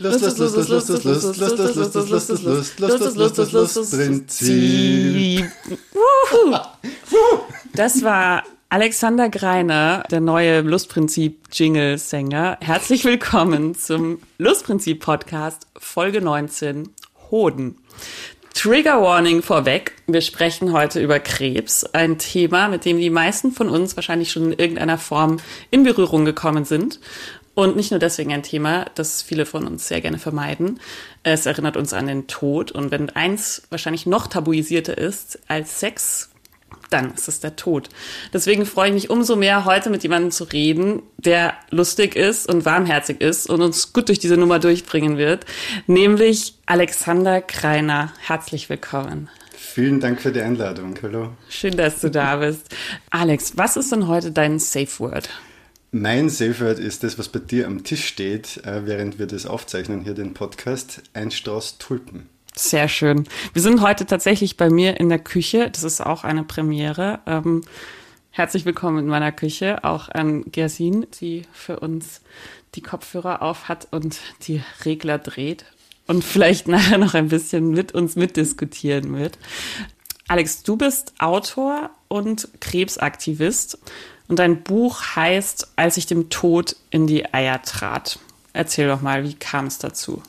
Lust, Lust, Lust, Lust, Lust, Lust, Lust, Lust, Lust, Lust, Lust, Lust, Lust, Lust, Lust, Lust, Lust, Lust, Prinzip. Das war Alexander Greiner, der neue Lustprinzip-Jingle-Sänger. Herzlich willkommen zum Lustprinzip-Podcast, Folge 19, Hoden. Trigger Warning vorweg. Wir sprechen heute über Krebs, ein Thema, mit dem die meisten von uns wahrscheinlich schon in irgendeiner Form in Berührung gekommen sind. Und nicht nur deswegen ein Thema, das viele von uns sehr gerne vermeiden. Es erinnert uns an den Tod. Und wenn eins wahrscheinlich noch tabuisierter ist als Sex, dann ist es der Tod. Deswegen freue ich mich umso mehr, heute mit jemandem zu reden, der lustig ist und warmherzig ist und uns gut durch diese Nummer durchbringen wird, nämlich Alexander Kreiner. Herzlich willkommen. Vielen Dank für die Einladung. Hallo. Schön, dass du da bist. Alex, was ist denn heute dein Safe Word? Mein Word ist das, was bei dir am Tisch steht, äh, während wir das aufzeichnen, hier den Podcast. Ein Strauß Tulpen. Sehr schön. Wir sind heute tatsächlich bei mir in der Küche. Das ist auch eine Premiere. Ähm, herzlich willkommen in meiner Küche. Auch an Gersin, die für uns die Kopfhörer auf hat und die Regler dreht und vielleicht nachher noch ein bisschen mit uns mitdiskutieren wird. Alex, du bist Autor und Krebsaktivist. Und dein Buch heißt Als ich dem Tod in die Eier trat. Erzähl doch mal, wie kam es dazu?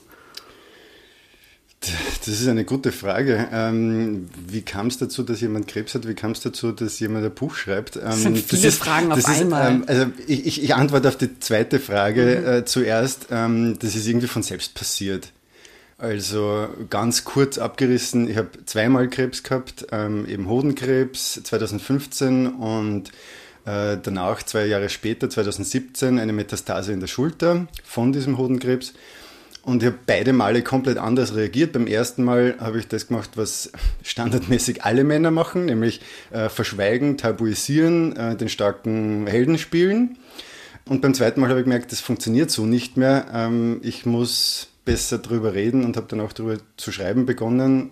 Das ist eine gute Frage. Ähm, wie kam es dazu, dass jemand Krebs hat? Wie kam es dazu, dass jemand ein Buch schreibt? Ähm, das sind viele das ist, Fragen auf einmal. ähm, also ich, ich, ich, antworte auf die zweite Frage mhm. äh, zuerst. Ähm, das ist irgendwie von selbst passiert. Also ganz kurz abgerissen, ich habe zweimal Krebs gehabt, ähm, eben Hodenkrebs 2015 und äh, danach, zwei Jahre später, 2017, eine Metastase in der Schulter von diesem Hodenkrebs. Und ich habe beide Male komplett anders reagiert. Beim ersten Mal habe ich das gemacht, was standardmäßig alle Männer machen, nämlich äh, verschweigen, tabuisieren, äh, den starken Helden spielen. Und beim zweiten Mal habe ich gemerkt, das funktioniert so nicht mehr. Ähm, ich muss besser drüber reden und habe dann auch darüber zu schreiben begonnen.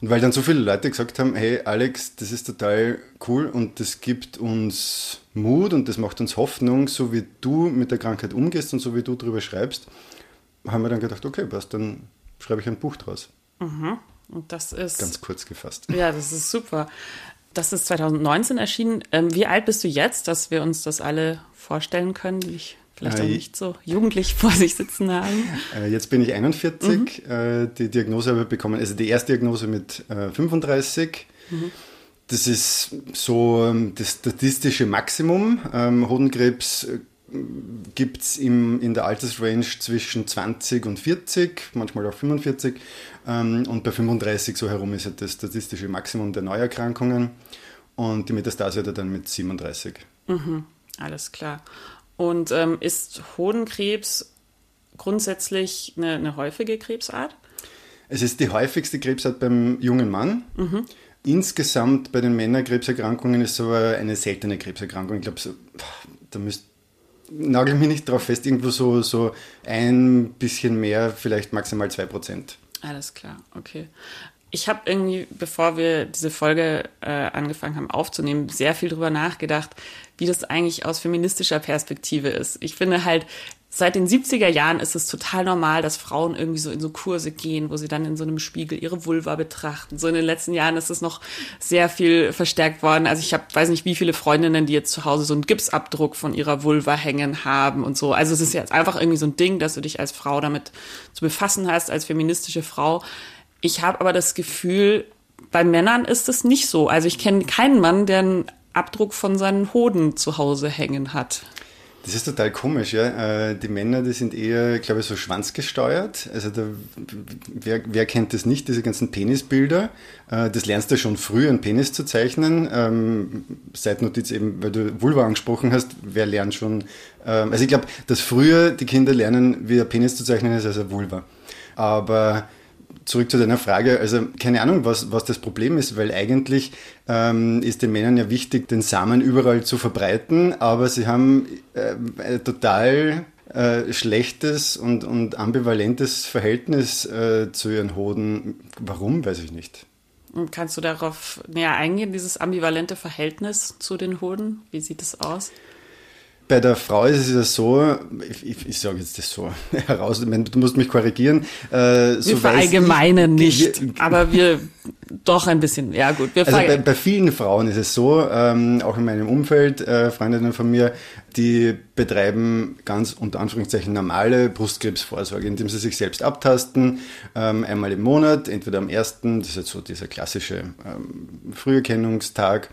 Und weil dann so viele Leute gesagt haben, hey Alex, das ist total cool und das gibt uns Mut und das macht uns Hoffnung, so wie du mit der Krankheit umgehst und so wie du darüber schreibst, haben wir dann gedacht, okay, passt, dann schreibe ich ein Buch draus. Mhm. Und das ist. Ganz kurz gefasst. Ja, das ist super. Das ist 2019 erschienen. Ähm, wie alt bist du jetzt, dass wir uns das alle vorstellen können, ich vielleicht auch nicht so jugendlich vor sich sitzen haben? Äh, jetzt bin ich 41. Mhm. Äh, die Diagnose habe ich bekommen, also die erste Diagnose mit 35. Äh, mhm. Das ist so ähm, das statistische Maximum. Ähm, Hodenkrebs gibt es in der Altersrange zwischen 20 und 40, manchmal auch 45. Ähm, und bei 35 so herum ist das statistische Maximum der Neuerkrankungen. Und die Metastase hat er dann mit 37. Mhm, alles klar. Und ähm, ist Hodenkrebs grundsätzlich eine, eine, häufige Krebsart? Es ist die häufigste Krebsart beim jungen Mann. Mhm. Insgesamt bei den Männerkrebserkrankungen ist es aber eine seltene Krebserkrankung. Ich glaube, so, da müsst nagel mich nicht drauf fest, irgendwo so, so ein bisschen mehr, vielleicht maximal zwei Prozent. Alles klar, okay. Ich habe irgendwie, bevor wir diese Folge äh, angefangen haben aufzunehmen, sehr viel drüber nachgedacht, wie das eigentlich aus feministischer Perspektive ist. Ich finde halt, seit den 70er Jahren ist es total normal, dass Frauen irgendwie so in so Kurse gehen, wo sie dann in so einem Spiegel ihre Vulva betrachten. So in den letzten Jahren ist es noch sehr viel verstärkt worden. Also ich habe, weiß nicht, wie viele Freundinnen, die jetzt zu Hause so einen Gipsabdruck von ihrer Vulva hängen haben und so. Also es ist jetzt einfach irgendwie so ein Ding, dass du dich als Frau damit zu befassen hast, als feministische Frau. Ich habe aber das Gefühl, bei Männern ist es nicht so. Also ich kenne keinen Mann, der einen Abdruck von seinen Hoden zu Hause hängen hat. Das ist total komisch, ja. Äh, die Männer, die sind eher, glaube ich, so schwanzgesteuert. Also da, wer, wer kennt das nicht, diese ganzen Penisbilder? Äh, das lernst du schon früh, einen Penis zu zeichnen. Ähm, Seitnotiz eben, weil du Vulva angesprochen hast, wer lernt schon? Ähm, also ich glaube, dass früher die Kinder lernen, wie ein Penis zu zeichnen ist als ein Vulva. Aber zurück zu deiner Frage, also keine Ahnung, was, was das Problem ist, weil eigentlich ähm, ist den Männern ja wichtig, den Samen überall zu verbreiten, aber sie haben äh, total äh, schlechtes und, und ambivalentes Verhältnis äh, zu ihren Hoden. Warum, weiß ich nicht. Kannst du darauf näher eingehen, dieses ambivalente Verhältnis zu den Hoden? Wie sieht es aus? Bei der Frau ist es ja so, ich, ich, ich sage jetzt das so heraus, du musst mich korrigieren. Äh, so wir verallgemeinen nicht, wir, aber wir doch ein bisschen, ja gut. also bei, bei, vielen Frauen ist es so, ähm, auch in meinem Umfeld, äh, Freundinnen von mir, die betreiben ganz unter Anführungszeichen normale Brustkrebsvorsorge, indem sie sich selbst abtasten, ähm, einmal im Monat, entweder am ersten, das ist jetzt so dieser klassische ähm, Früherkennungstag,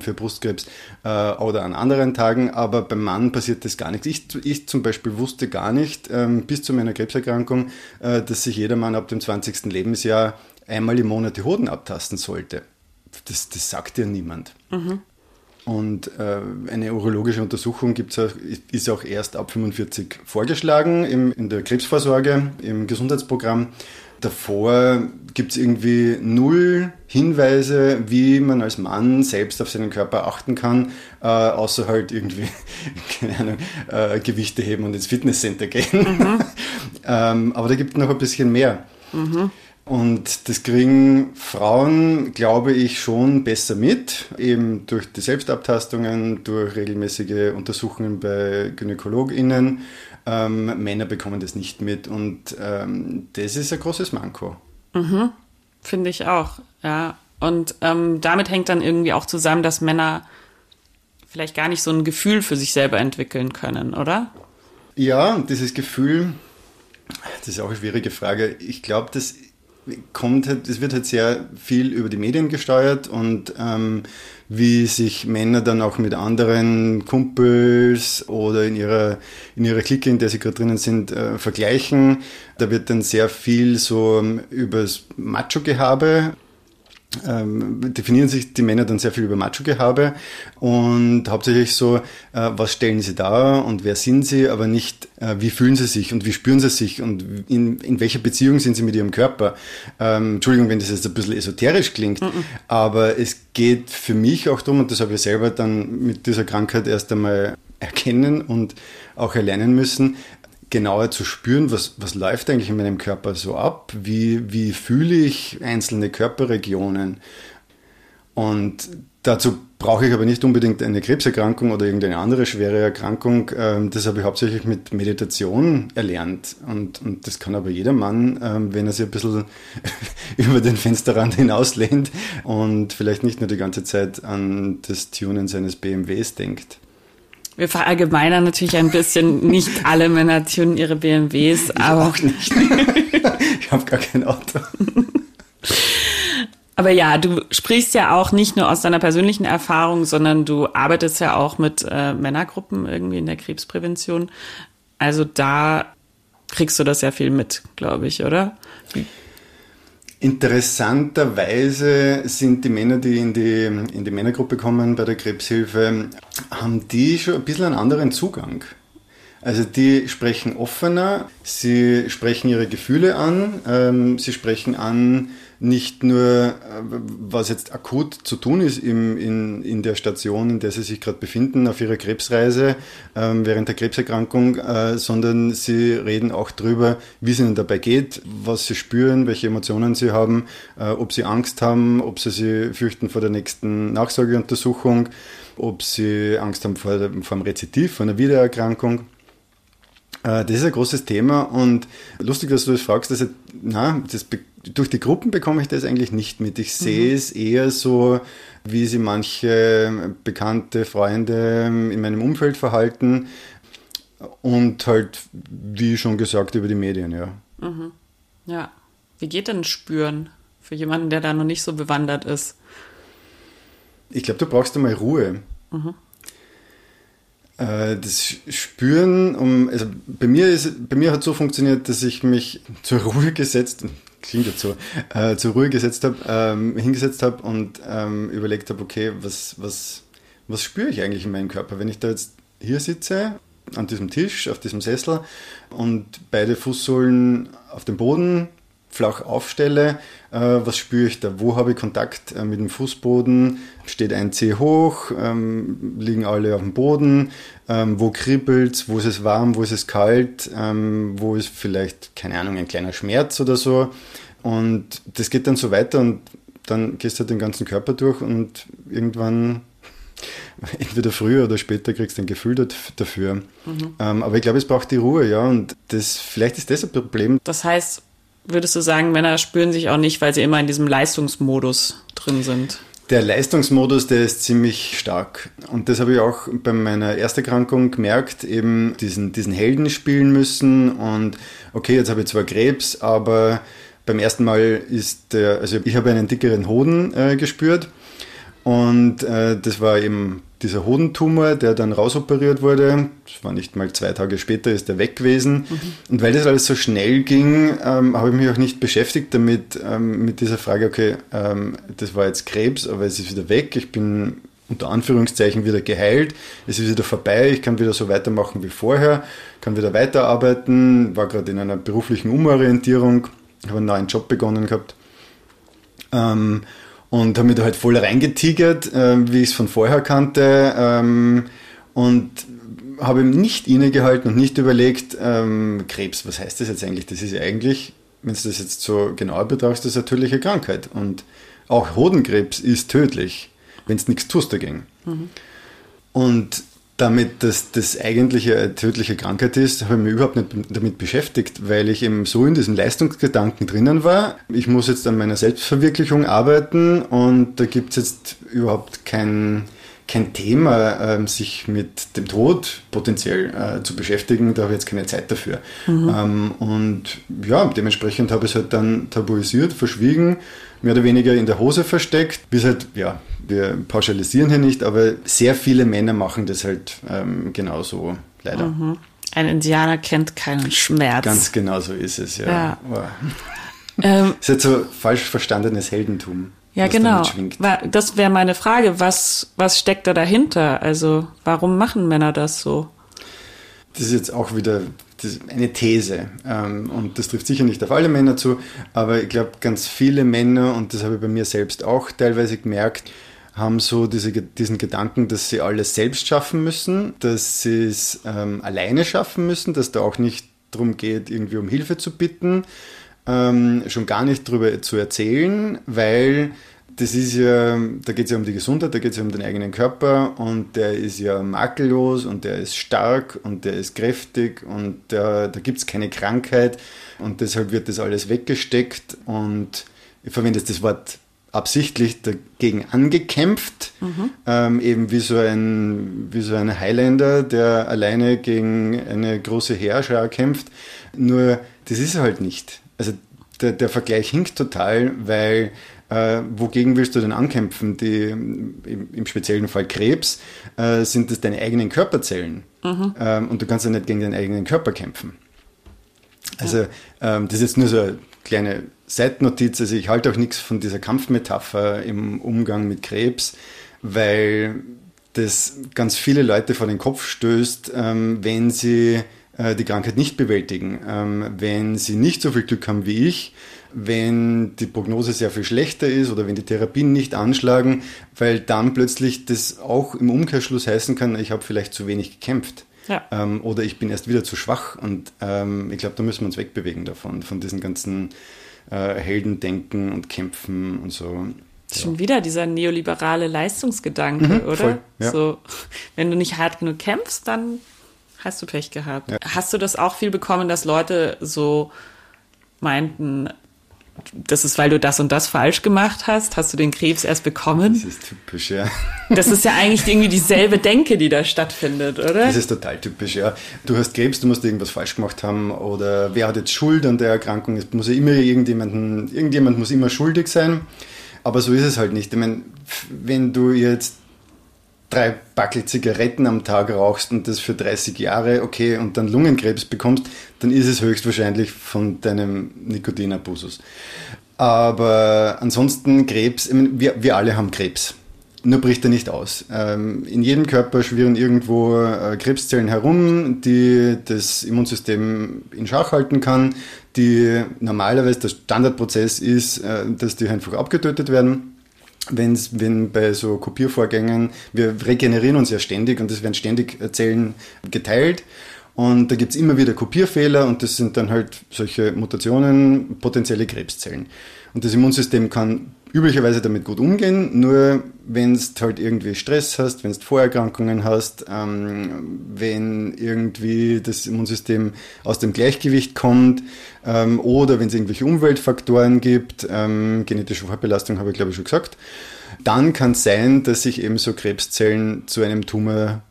für Brustkrebs äh, oder an anderen Tagen, aber beim Mann passiert das gar nichts. Ich, ich zum Beispiel wusste gar nicht ähm, bis zu meiner Krebserkrankung, äh, dass sich jeder Mann ab dem 20. Lebensjahr einmal im Monat die Hoden abtasten sollte. Das, das sagt ja niemand. Mhm. Und äh, eine urologische Untersuchung gibt's auch, ist auch erst ab 45 vorgeschlagen im, in der Krebsvorsorge, im Gesundheitsprogramm. Davor gibt es irgendwie null Hinweise, wie man als Mann selbst auf seinen Körper achten kann, äh, außer halt irgendwie, keine Ahnung, äh, Gewichte heben und ins Fitnesscenter gehen. Mhm. ähm, aber da gibt es noch ein bisschen mehr. Mhm. Und das kriegen Frauen, glaube ich, schon besser mit, eben durch die Selbstabtastungen, durch regelmäßige Untersuchungen bei GynäkologInnen ähm, Männer bekommen das nicht mit und ähm, das ist ein großes Manko. Mhm. Finde ich auch, ja. Und ähm, damit hängt dann irgendwie auch zusammen, dass Männer vielleicht gar nicht so ein Gefühl für sich selber entwickeln können, oder? Ja, dieses Gefühl, das ist auch eine schwierige Frage. Ich glaube, das kommt halt, es wird halt sehr viel über die Medien gesteuert und ähm, wie sich Männer dann auch mit anderen Kumpels oder in ihrer, in ihrer Clique, in der sie gerade drinnen sind, äh, vergleichen. Da wird dann sehr viel so ähm, übers Macho-Gehabe ähm, definieren sich die Männer dann sehr viel über Macho-Gehabe und hauptsächlich so, äh, was stellen sie dar und wer sind sie, aber nicht, äh, wie fühlen sie sich und wie spüren sie sich und in, in welcher Beziehung sind sie mit ihrem Körper. Ähm, Entschuldigung, wenn das jetzt ein bisschen esoterisch klingt, -mm. aber es geht für mich auch darum, und das habe ich selber dann mit dieser Krankheit erst einmal erkennen und auch erlernen müssen, genauer zu spüren, was, was läuft eigentlich in meinem Körper so ab, wie, wie fühle ich einzelne Körperregionen. Und dazu brauche ich aber nicht unbedingt eine Krebserkrankung oder irgendeine andere schwere Erkrankung. Ähm, das habe ich hauptsächlich mit Meditation erlernt. Und, und das kann aber jeder Mann, ähm, wenn er sich ein bisschen über den Fensterrand hinauslehnt und vielleicht nicht nur die ganze Zeit an das Tunen seines BMWs denkt. Wir verallgemeinern natürlich ein bisschen, nicht alle Männer tunen ihre BMWs, ich aber. auch nicht. ich habe gar kein Auto. Aber ja, du sprichst ja auch nicht nur aus deiner persönlichen Erfahrung, sondern du arbeitest ja auch mit äh, Männergruppen irgendwie in der Krebsprävention. Also da kriegst du das ja viel mit, glaube ich, oder? Interessanterweise sind die Männer, die in die, in die Männergruppe kommen bei der Krebshilfe, haben die schon ein bisschen einen anderen Zugang. Also die sprechen offener, sie sprechen ihre Gefühle an, ähm, sie sprechen an, nicht nur, äh, was jetzt akut zu tun ist im, in, in der Station, in der sie sich gerade befinden, auf ihrer Krebsreise ähm, während der Krebserkrankung, äh, sondern sie reden auch darüber, wie es ihnen dabei geht, was sie spüren, welche Emotionen sie haben, äh, ob sie Angst haben, ob sie sich fürchten vor der nächsten Nachsorgeuntersuchung, ob sie Angst haben vor, vor dem Rezitiv, vor einer Wiedererkrankung. Äh, das ist ein großes Thema und lustig, dass du das fragst, dass na, das, durch die Gruppen bekomme ich das eigentlich nicht mit. Ich sehe mhm. es eher so, wie sie manche bekannte Freunde in meinem Umfeld verhalten und halt, wie schon gesagt, über die Medien, ja. Mhm. Ja. Wie geht denn Spüren für jemanden, der da noch nicht so bewandert ist? Ich glaube, du brauchst einmal Ruhe. Mhm. Äh, das Spüren, um, also bei mir ist, bei mir hat so funktioniert, dass ich mich zur Ruhe gesetzt, klingt dazu, äh, zur Ruhe gesetzt habe, ähm, hingesetzt habe und ähm, überlegt habe, okay, was, was, was spüre ich eigentlich in meinem Körper? Wenn ich da jetzt hier sitze, an diesem Tisch, auf diesem Sessel und beide Fußsohlen auf dem Boden flach aufstelle, äh, was spüre ich da? Wo habe ich Kontakt äh, mit dem Fußboden? Steht ein Zeh hoch? Ähm, liegen alle auf dem Boden? Ähm, wo kribbelt Wo ist es warm? Wo ist es kalt? Ähm, wo ist vielleicht, keine Ahnung, ein kleiner Schmerz oder so? Und das geht dann so weiter und dann gehst du halt den ganzen Körper durch und irgendwann entweder früher oder später kriegst du ein Gefühl dafür. Mhm. Ähm, aber ich glaube, es braucht die Ruhe, ja. Und das, vielleicht ist das ein Problem. Das heißt, würdest du sagen, Männer spüren sich auch nicht, weil sie immer in diesem Leistungsmodus drin sind? Der Leistungsmodus, der ist ziemlich stark. Und das habe ich auch bei meiner Ersterkrankung gemerkt, eben diesen, diesen Helden spielen müssen. Und okay, jetzt habe ich zwar Krebs, aber beim ersten Mal ist der, also ich habe einen dickeren Hoden äh, gespürt. Und äh, das war eben dieser Hodentumor, der dann rausoperiert wurde, das war nicht mal zwei Tage später, ist er weg gewesen. Mhm. Und weil das alles so schnell ging, ähm, habe ich mich auch nicht beschäftigt damit, ähm, mit dieser Frage, okay, ähm, das war jetzt Krebs, aber es ist wieder weg, ich bin unter Anführungszeichen wieder geheilt, es ist wieder vorbei, ich kann wieder so weitermachen wie vorher, kann wieder weiterarbeiten, war gerade in einer beruflichen Umorientierung, habe einen neuen Job begonnen gehabt. Und habe mich da halt voll reingetigert, äh, wie ich es von vorher kannte ähm, und habe ihm nicht innegehalten und nicht überlegt, ähm, Krebs, was heißt das jetzt eigentlich? Das ist ja eigentlich, wenn du das jetzt so genauer betrachtest, das ist eine tödliche Krankheit und auch Hodenkrebs ist tödlich, wenn es nichts tust dagegen. Mhm. Und damit dass das eigentliche eine tödliche Krankheit ist, habe ich mich überhaupt nicht damit beschäftigt, weil ich eben so in diesem Leistungsgedanken drinnen war. Ich muss jetzt an meiner Selbstverwirklichung arbeiten und da gibt es jetzt überhaupt kein, kein Thema, ähm, sich mit dem Tod potenziell äh, zu beschäftigen. Da habe ich jetzt keine Zeit dafür. Mhm. Ähm, und ja, dementsprechend habe ich es halt dann tabuisiert, verschwiegen mehr oder weniger in der Hose versteckt. Wie halt, ja, wir pauschalisieren hier nicht, aber sehr viele Männer machen das halt ähm, genauso, leider. Mhm. Ein Indianer kennt keinen Schmerz. Ganz genau so ist es, ja. ja. Wow. Ähm, das ist halt so falsch verstandenes Heldentum. Ja, genau. Das wäre meine Frage. Was, was steckt da dahinter? Also, warum machen Männer das so? Das ist jetzt auch wieder eine These. Ähm, und das trifft sicher nicht auf alle Männer zu, aber ich glaube, ganz viele Männer, und das habe ich bei mir selbst auch teilweise gemerkt, haben so diese, diesen Gedanken, dass sie alles selbst schaffen müssen, dass sie es ähm, alleine schaffen müssen, dass da auch nicht darum geht, irgendwie um Hilfe zu bitten, ähm, schon gar nicht darüber zu erzählen, weil das ist ja, da geht es ja um die Gesundheit, da geht es ja um den eigenen Körper und der ist ja makellos und der ist stark und der ist kräftig und der, da gibt es keine Krankheit und deshalb wird das alles weggesteckt und ich verwende jetzt das Wort absichtlich dagegen angekämpft, mhm. ähm, eben wie so, ein, wie so ein Highlander, der alleine gegen eine große Heerschar kämpft. Nur das ist er halt nicht. Also der, der Vergleich hinkt total, weil äh, wogegen willst du denn ankämpfen? Die, im, im speziellen Fall Krebs, äh, sind das deine eigenen Körperzellen. Mhm. Ähm, und du kannst ja nicht gegen deinen eigenen Körper kämpfen. Also, ähm, das ist jetzt nur so eine kleine Seitennotiz. Also, ich halte auch nichts von dieser Kampfmetapher im Umgang mit Krebs, weil das ganz viele Leute vor den Kopf stößt, ähm, wenn sie äh, die Krankheit nicht bewältigen, ähm, wenn sie nicht so viel Glück haben wie ich wenn die Prognose sehr viel schlechter ist oder wenn die Therapien nicht anschlagen, weil dann plötzlich das auch im Umkehrschluss heißen kann, ich habe vielleicht zu wenig gekämpft. Ja. Ähm, oder ich bin erst wieder zu schwach. Und ähm, ich glaube, da müssen wir uns wegbewegen davon, von diesen ganzen äh, Heldendenken und Kämpfen und so. Ja. Schon wieder dieser neoliberale Leistungsgedanke, mhm, oder? Voll, ja. So, wenn du nicht hart genug kämpfst, dann hast du Pech gehabt. Ja. Hast du das auch viel bekommen, dass Leute so meinten, das ist, weil du das und das falsch gemacht hast, hast du den Krebs erst bekommen. Das ist typisch, ja. Das ist ja eigentlich irgendwie dieselbe Denke, die da stattfindet, oder? Das ist total typisch, ja. Du hast Krebs, du musst irgendwas falsch gemacht haben oder wer hat jetzt Schuld an der Erkrankung? Es muss ja immer irgendjemanden, irgendjemand muss immer schuldig sein. Aber so ist es halt nicht. Ich meine, wenn du jetzt drei Backel Zigaretten am Tag rauchst und das für 30 Jahre, okay, und dann Lungenkrebs bekommst, dann ist es höchstwahrscheinlich von deinem Nikotinabusus. Aber ansonsten Krebs, wir, wir alle haben Krebs. Nur bricht er nicht aus. Ähm, in jedem Körper schwirren irgendwo äh, Krebszellen herum, die das Immunsystem in Schach halten kann, die normalerweise der Standardprozess ist, äh, dass die einfach abgetötet werden wenn's, wenn bei so Kopiervorgängen, wir regenerieren uns ja ständig und es werden ständig Zellen geteilt. Und da gibt's immer wieder Kopierfehler und das sind dann halt solche Mutationen, potenzielle Krebszellen. Und das Immunsystem kann üblicherweise damit gut umgehen, nur wenn du halt irgendwie Stress hast, wenn du Vorerkrankungen hast, ähm, wenn irgendwie das Immunsystem aus dem Gleichgewicht kommt ähm, oder wenn es irgendwelche Umweltfaktoren gibt, ähm, genetische Vorbelastung habe ich glaube ich schon gesagt, dann kann es sein, dass sich eben so Krebszellen zu einem Tumor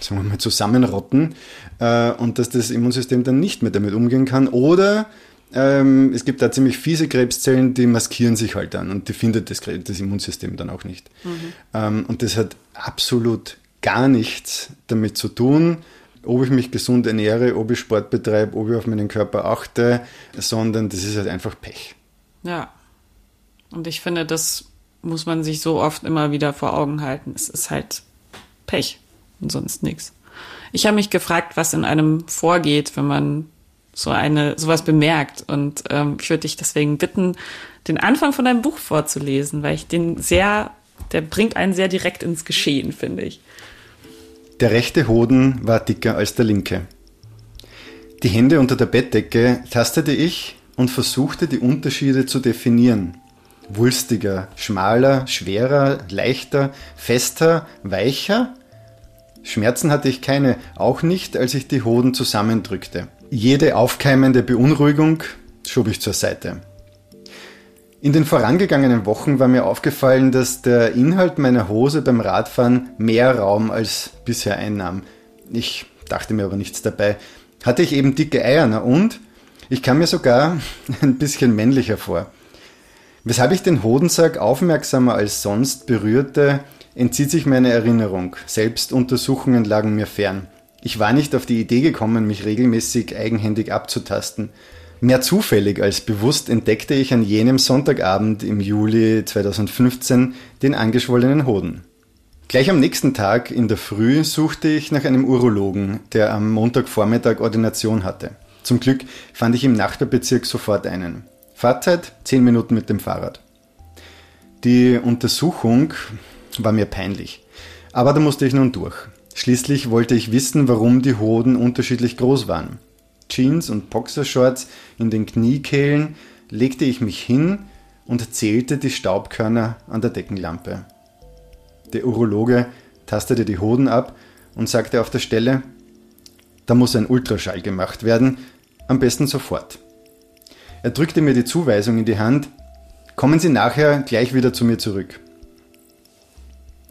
sagen wir mal, zusammenrotten äh, und dass das Immunsystem dann nicht mehr damit umgehen kann. Oder ähm, es gibt da ziemlich fiese Krebszellen, die maskieren sich halt dann und die findet das, das Immunsystem dann auch nicht. Mhm. Ähm, und das hat absolut gar nichts damit zu tun, ob ich mich gesund ernähre, ob ich Sport betreibe, ob ich auf meinen Körper achte, sondern das ist halt einfach Pech. Ja. Und ich finde, das muss man sich so oft immer wieder vor Augen halten. Es ist halt Pech und sonst nichts. Ich habe mich gefragt, was in einem vorgeht, wenn man so eine sowas bemerkt. Und ähm, ich würde dich deswegen bitten, den Anfang von deinem Buch vorzulesen, weil ich den sehr, der bringt einen sehr direkt ins Geschehen, finde ich. Der rechte Hoden war dicker als der linke. Die Hände unter der Bettdecke tastete ich und versuchte die Unterschiede zu definieren. Wulstiger, schmaler, schwerer, leichter, fester, weicher? Schmerzen hatte ich keine, auch nicht, als ich die Hoden zusammendrückte. Jede aufkeimende Beunruhigung schob ich zur Seite. In den vorangegangenen Wochen war mir aufgefallen, dass der Inhalt meiner Hose beim Radfahren mehr Raum als bisher einnahm. Ich dachte mir aber nichts dabei. Hatte ich eben dicke Eier, na und? Ich kam mir sogar ein bisschen männlicher vor. Weshalb ich den Hodensack aufmerksamer als sonst berührte, entzieht sich meine Erinnerung. Selbstuntersuchungen lagen mir fern. Ich war nicht auf die Idee gekommen, mich regelmäßig eigenhändig abzutasten. Mehr zufällig als bewusst entdeckte ich an jenem Sonntagabend im Juli 2015 den angeschwollenen Hoden. Gleich am nächsten Tag in der Früh suchte ich nach einem Urologen, der am Montagvormittag Ordination hatte. Zum Glück fand ich im Nachbarbezirk sofort einen. Fahrzeit 10 Minuten mit dem Fahrrad. Die Untersuchung war mir peinlich, aber da musste ich nun durch. Schließlich wollte ich wissen, warum die Hoden unterschiedlich groß waren. Jeans und Boxershorts in den Kniekehlen legte ich mich hin und zählte die Staubkörner an der Deckenlampe. Der Urologe tastete die Hoden ab und sagte auf der Stelle, da muss ein Ultraschall gemacht werden, am besten sofort. Er drückte mir die Zuweisung in die Hand, kommen Sie nachher gleich wieder zu mir zurück.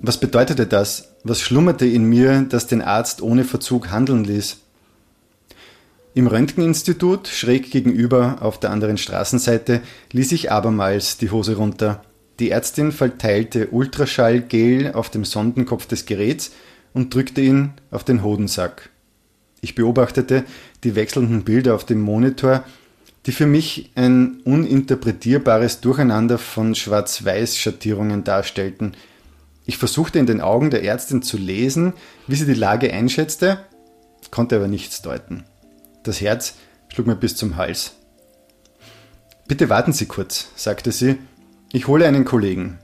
Was bedeutete das? Was schlummerte in mir, das den Arzt ohne Verzug handeln ließ? Im Röntgeninstitut, schräg gegenüber auf der anderen Straßenseite, ließ ich abermals die Hose runter. Die Ärztin verteilte Ultraschallgel auf dem Sondenkopf des Geräts und drückte ihn auf den Hodensack. Ich beobachtete die wechselnden Bilder auf dem Monitor, die für mich ein uninterpretierbares Durcheinander von Schwarz-Weiß-Schattierungen darstellten – ich versuchte in den Augen der Ärztin zu lesen, wie sie die Lage einschätzte, konnte aber nichts deuten. Das Herz schlug mir bis zum Hals. Bitte warten Sie kurz, sagte sie, ich hole einen Kollegen.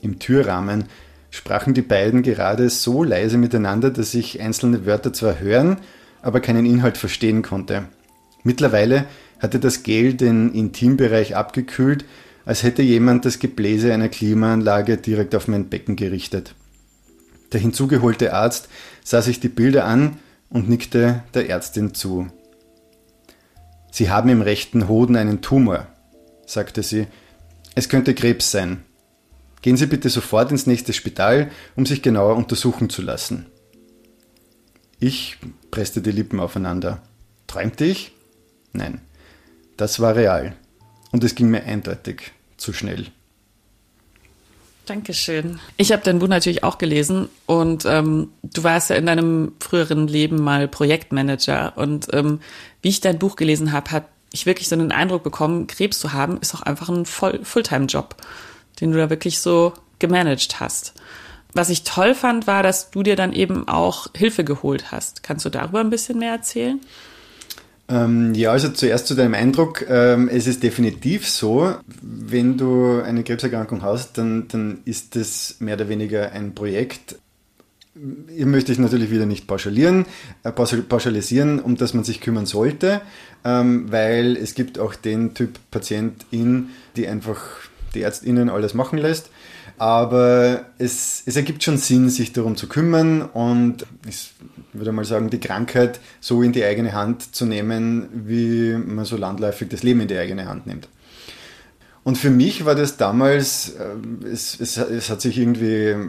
Im Türrahmen sprachen die beiden gerade so leise miteinander, dass ich einzelne Wörter zwar hören, aber keinen Inhalt verstehen konnte. Mittlerweile hatte das Gel den Intimbereich abgekühlt, als hätte jemand das Gebläse einer Klimaanlage direkt auf mein Becken gerichtet. Der hinzugeholte Arzt sah sich die Bilder an und nickte der Ärztin zu. Sie haben im rechten Hoden einen Tumor, sagte sie. Es könnte Krebs sein. Gehen Sie bitte sofort ins nächste Spital, um sich genauer untersuchen zu lassen. Ich presste die Lippen aufeinander. Träumte ich? Nein. Das war real. Und es ging mir eindeutig zu schnell. Dankeschön. Ich habe dein Buch natürlich auch gelesen und ähm, du warst ja in deinem früheren Leben mal Projektmanager und ähm, wie ich dein Buch gelesen habe, hat ich wirklich so einen Eindruck bekommen, Krebs zu haben ist auch einfach ein Fulltime-Job, den du da wirklich so gemanagt hast. Was ich toll fand, war, dass du dir dann eben auch Hilfe geholt hast. Kannst du darüber ein bisschen mehr erzählen? Ähm, ja, also zuerst zu deinem Eindruck. Ähm, es ist definitiv so, wenn du eine Krebserkrankung hast, dann, dann ist das mehr oder weniger ein Projekt. Hier möchte ich natürlich wieder nicht pauschalieren, äh, pauschalisieren, um das man sich kümmern sollte, ähm, weil es gibt auch den Typ Patientin, die einfach die Ärztinnen alles machen lässt. Aber es, es ergibt schon Sinn, sich darum zu kümmern und ich würde mal sagen, die Krankheit so in die eigene Hand zu nehmen, wie man so landläufig das Leben in die eigene Hand nimmt. Und für mich war das damals, äh, es, es, es hat sich irgendwie äh,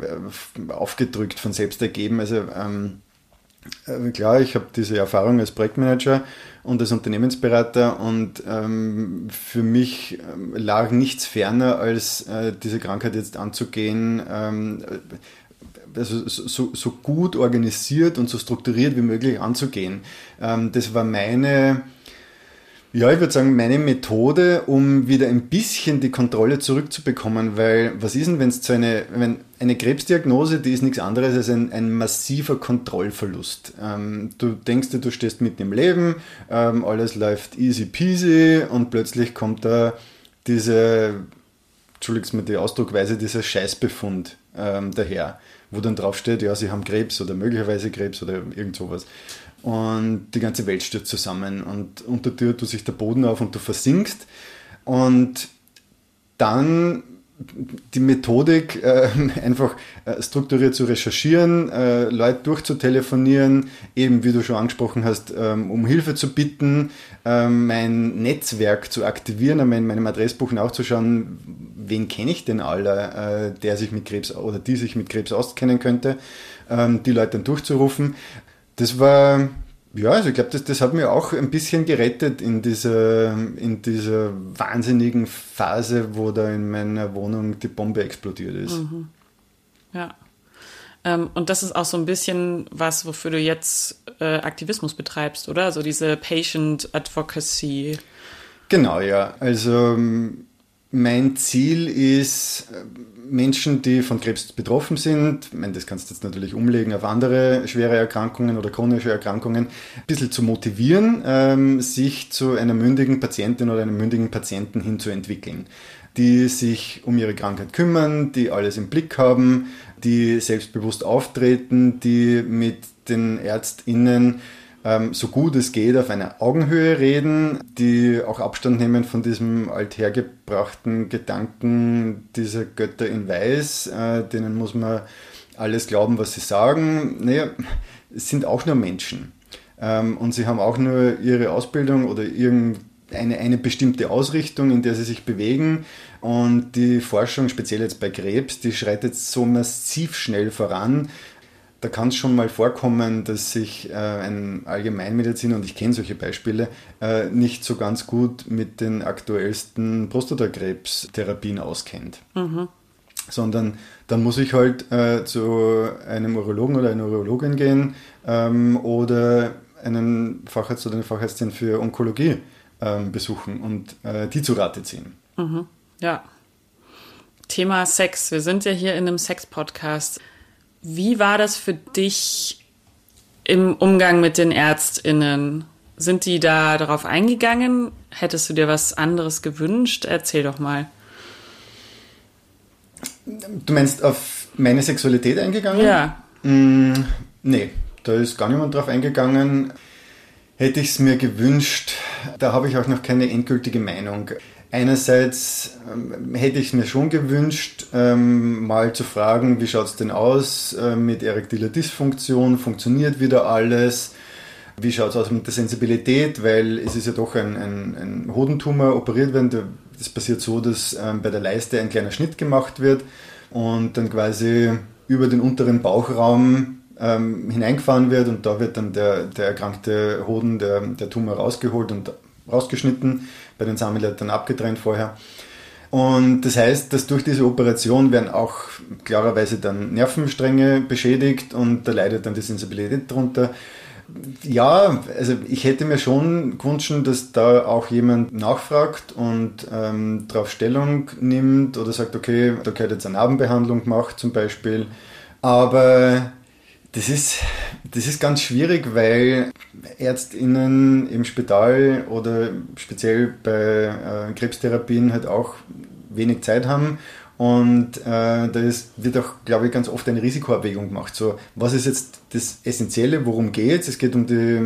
aufgedrückt, von selbst ergeben. Also ähm, äh, klar, ich habe diese Erfahrung als Projektmanager und als Unternehmensberater und ähm, für mich ähm, lag nichts ferner, als äh, diese Krankheit jetzt anzugehen, ähm, also so, so, gut organisiert und so strukturiert wie möglich anzugehen. Ähm, das war meine ja, ich würde sagen, meine Methode, um wieder ein bisschen die Kontrolle zurückzubekommen, weil was ist denn, wenn es zu eine, wenn eine Krebsdiagnose, die ist nichts anderes als ein, ein massiver Kontrollverlust. Ähm, du denkst dir, du stehst mitten im Leben, ähm, alles läuft easy peasy und plötzlich kommt da diese, entschuldigt mir die Ausdruckweise, dieser Scheißbefund ähm, daher, wo dann draufsteht, ja, sie haben Krebs oder möglicherweise Krebs oder irgend sowas und die ganze Welt stürzt zusammen. Und unter dir tut sich der Boden auf und du versinkst. Und dann die Methodik, äh, einfach äh, strukturiert zu recherchieren, äh, Leute durchzutelefonieren, eben wie du schon angesprochen hast, ähm, um Hilfe zu bitten, ähm, mein Netzwerk zu aktivieren, in meinem Adressbuch nachzuschauen, wen kenne ich denn alle, äh, der sich mit Krebs oder die sich mit Krebs auskennen könnte, ähm, die Leute dann durchzurufen das war, ja, also ich glaube, das, das hat mir auch ein bisschen gerettet in dieser, in dieser wahnsinnigen Phase, wo da in meiner Wohnung die Bombe explodiert ist. Mhm. Ja. Ähm, und das ist auch so ein bisschen was, wofür du jetzt äh, Aktivismus betreibst, oder? Also diese Patient Advocacy. Genau, ja. Also mein Ziel ist, Menschen, die von Krebs betroffen sind, ich meine, das kannst du jetzt natürlich umlegen auf andere schwere Erkrankungen oder chronische Erkrankungen, ein bisschen zu motivieren, ähm, sich zu einer mündigen Patientin oder einem mündigen Patienten hinzuentwickeln, die sich um ihre Krankheit kümmern, die alles im Blick haben, die selbstbewusst auftreten, die mit den ÄrztInnen so gut es geht auf einer Augenhöhe reden, die auch Abstand nehmen von diesem althergebrachten Gedanken dieser Götter in Weiß, äh, denen muss man alles glauben, was sie sagen. Naja, es sind auch nur Menschen. Ähm, und sie haben auch nur ihre Ausbildung oder irgendeine eine bestimmte Ausrichtung, in der sie sich bewegen. Und die Forschung, speziell jetzt bei Krebs, die schreitet so massiv schnell voran, da kann es schon mal vorkommen, dass sich äh, ein Allgemeinmediziner, und ich kenne solche Beispiele, äh, nicht so ganz gut mit den aktuellsten Prostatakrebstherapien auskennt. Mhm. Sondern dann muss ich halt äh, zu einem Urologen oder einer Urologin gehen ähm, oder einen Facharzt oder eine Fachärztin für Onkologie ähm, besuchen und äh, die zu Rate ziehen. Mhm. Ja. Thema Sex. Wir sind ja hier in einem Sex-Podcast. Wie war das für dich im Umgang mit den ÄrztInnen? Sind die da darauf eingegangen? Hättest du dir was anderes gewünscht? Erzähl doch mal. Du meinst auf meine Sexualität eingegangen? Ja. Mm, nee, da ist gar niemand drauf eingegangen. Hätte ich es mir gewünscht, da habe ich auch noch keine endgültige Meinung. Einerseits ähm, hätte ich mir schon gewünscht, ähm, mal zu fragen, wie schaut es denn aus äh, mit erektiler Dysfunktion, funktioniert wieder alles, wie schaut es aus mit der Sensibilität, weil es ist ja doch ein, ein, ein Hodentumor operiert werden. Das passiert so, dass ähm, bei der Leiste ein kleiner Schnitt gemacht wird und dann quasi über den unteren Bauchraum hineingefahren wird und da wird dann der, der erkrankte Hoden, der, der Tumor rausgeholt und rausgeschnitten, bei den Samenleitern abgetrennt vorher. Und das heißt, dass durch diese Operation werden auch klarerweise dann Nervenstränge beschädigt und da leidet dann die Sensibilität drunter. Ja, also ich hätte mir schon gewünscht, dass da auch jemand nachfragt und ähm, darauf Stellung nimmt oder sagt, okay, da gehört jetzt eine Narbenbehandlung gemacht zum Beispiel. Aber das ist, das ist ganz schwierig, weil ÄrztInnen im Spital oder speziell bei äh, Krebstherapien halt auch wenig Zeit haben. Und äh, da ist, wird auch, glaube ich, ganz oft eine Risikoabwägung gemacht. So, was ist jetzt das Essentielle, worum geht es? Es geht um, die,